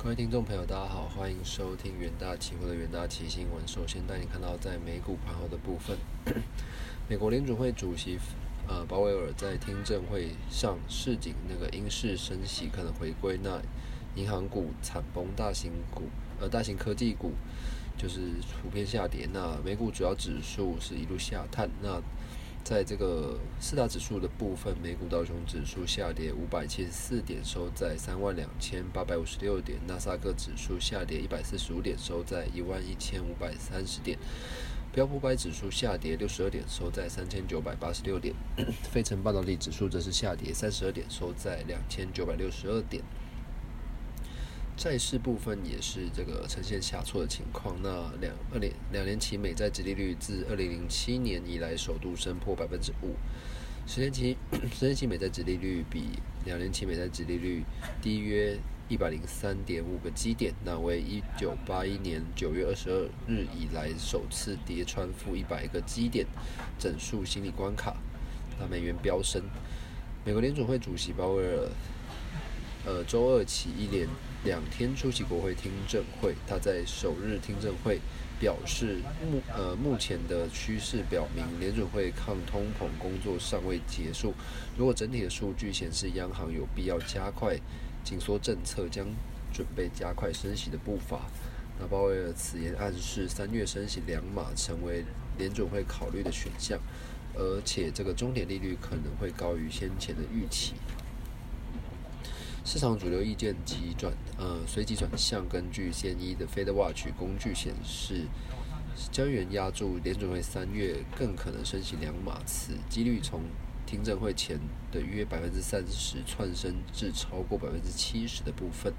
各位听众朋友，大家好，欢迎收听元大期货的元大期新闻。首先带你看到在美股盘后的部分，美国联储会主席呃鲍威尔在听证会上示警，那个英式升息可能回归，那银行股惨崩，大型股呃大型科技股就是普遍下跌，那美股主要指数是一路下探，那。在这个四大指数的部分，美股道琼指数下跌五百七十四点，收在三万两千八百五十六点；纳斯达克指数下跌一百四十五点，收在一万一千五百三十点；标普百指数下跌六十二点，收在三千九百八十六点；费城半导体指数则是下跌三十二点，收在两千九百六十二点。债市部分也是这个呈现下挫的情况。那两二年两年期美债殖利率自二零零七年以来首度升破百分之五，十年期十年期美债殖利率比两年期美债殖利率低约一百零三点五个基点，那为一九八一年九月二十二日以来首次跌穿负一百个基点整数心理关卡。那美元飙升，美国联储会主席鲍威尔。呃，周二起一连两天出席国会听证会。他在首日听证会表示，目呃目前的趋势表明，联准会抗通膨工作尚未结束。如果整体的数据显示央行有必要加快紧缩政策，将准备加快升息的步伐。那鲍威尔此言暗示，三月升息两码成为联准会考虑的选项，而且这个终点利率可能会高于先前的预期。市场主流意见急转，呃，随即转向。根据现一的 Fed Watch 工具显示，交易员压住联准会三月更可能升息两码次，几率从听证会前的约百分之三十窜升至超过百分之七十的部分。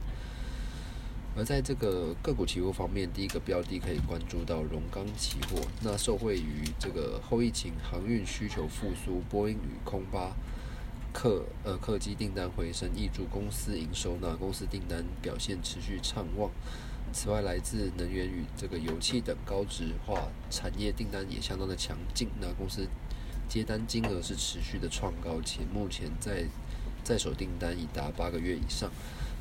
而在这个个股期货方面，第一个标的可以关注到荣钢期货，那受惠于这个后疫情航运需求复苏，波音与空巴。客呃客机订单回升，挹注公司营收，那公司订单表现持续畅旺。此外，来自能源与这个油气等高值化产业订单也相当的强劲。那公司接单金额是持续的创高，且目前在在手订单已达八个月以上。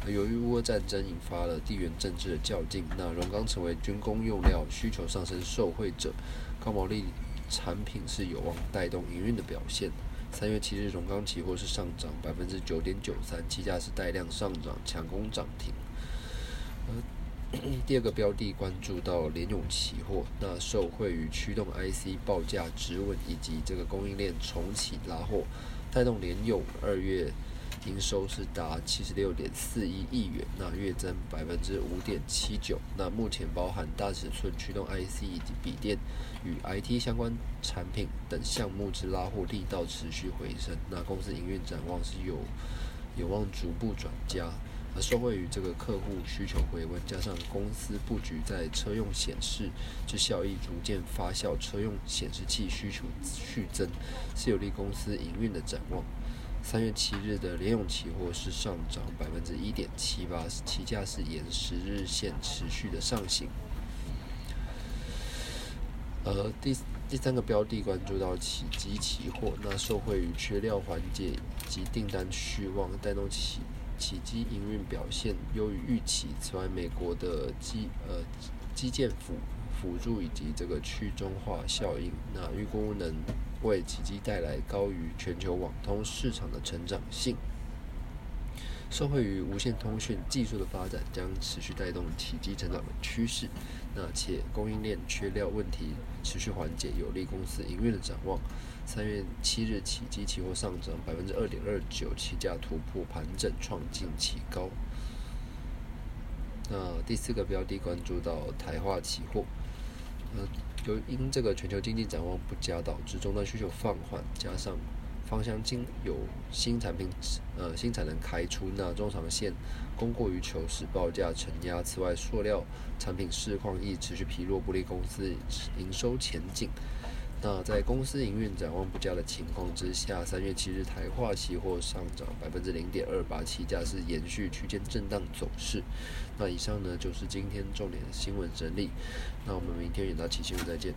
由于乌战争引发了地缘政治的较劲，那荣钢成为军工用料需求上升受惠者，高毛利产品是有望带动营运的表现。三月七日，荣钢期货是上涨百分之九点九三，期价是带量上涨，强攻涨停。而，第二个标的关注到联永期货，那受惠于驱动 IC 报价止稳以及这个供应链重启拉货，带动联永二月。营收是达七十六点四一亿元，那月增百分之五点七九。那目前包含大尺寸驱动 IC 以及笔电与 IT 相关产品等项目之拉货力道持续回升。那公司营运展望是有有望逐步转佳，而受惠于这个客户需求回温，加上公司布局在车用显示之效益逐渐发酵，车用显示器需求续增，是有利公司营运的展望。三月七日的联永期货是上涨百分之一点七八，期价是沿十日线持续的上行。呃，第第三个标的关注到起机期货，那受惠于缺料缓解及订单续旺，带动起起基营运表现优于预期。此外，美国的基呃基建辅辅助以及这个去中化效应，那预估能。为奇迹带来高于全球网通市场的成长性，受惠于无线通讯技术的发展，将持续带动奇迹成长的趋势。那且供应链缺料问题持续缓解，有利公司营运的展望。三月七日，奇迹期货上涨百分之二点二九，期价突破盘整，创近期高。那第四个标的关注到台化期货。呃，由因这个全球经济展望不佳，导致终端需求放缓，加上芳香精有新产品呃新产能开出，那中长线供过于求，使报价承压。此外，塑料产品市况亦持续疲弱，不利公司营收前景。那在公司营运展望不佳的情况之下，三月七日台化期货上涨百分之零点二八，期价是延续区间震荡走势。那以上呢就是今天重点新闻整理。那我们明天远大期新闻再见。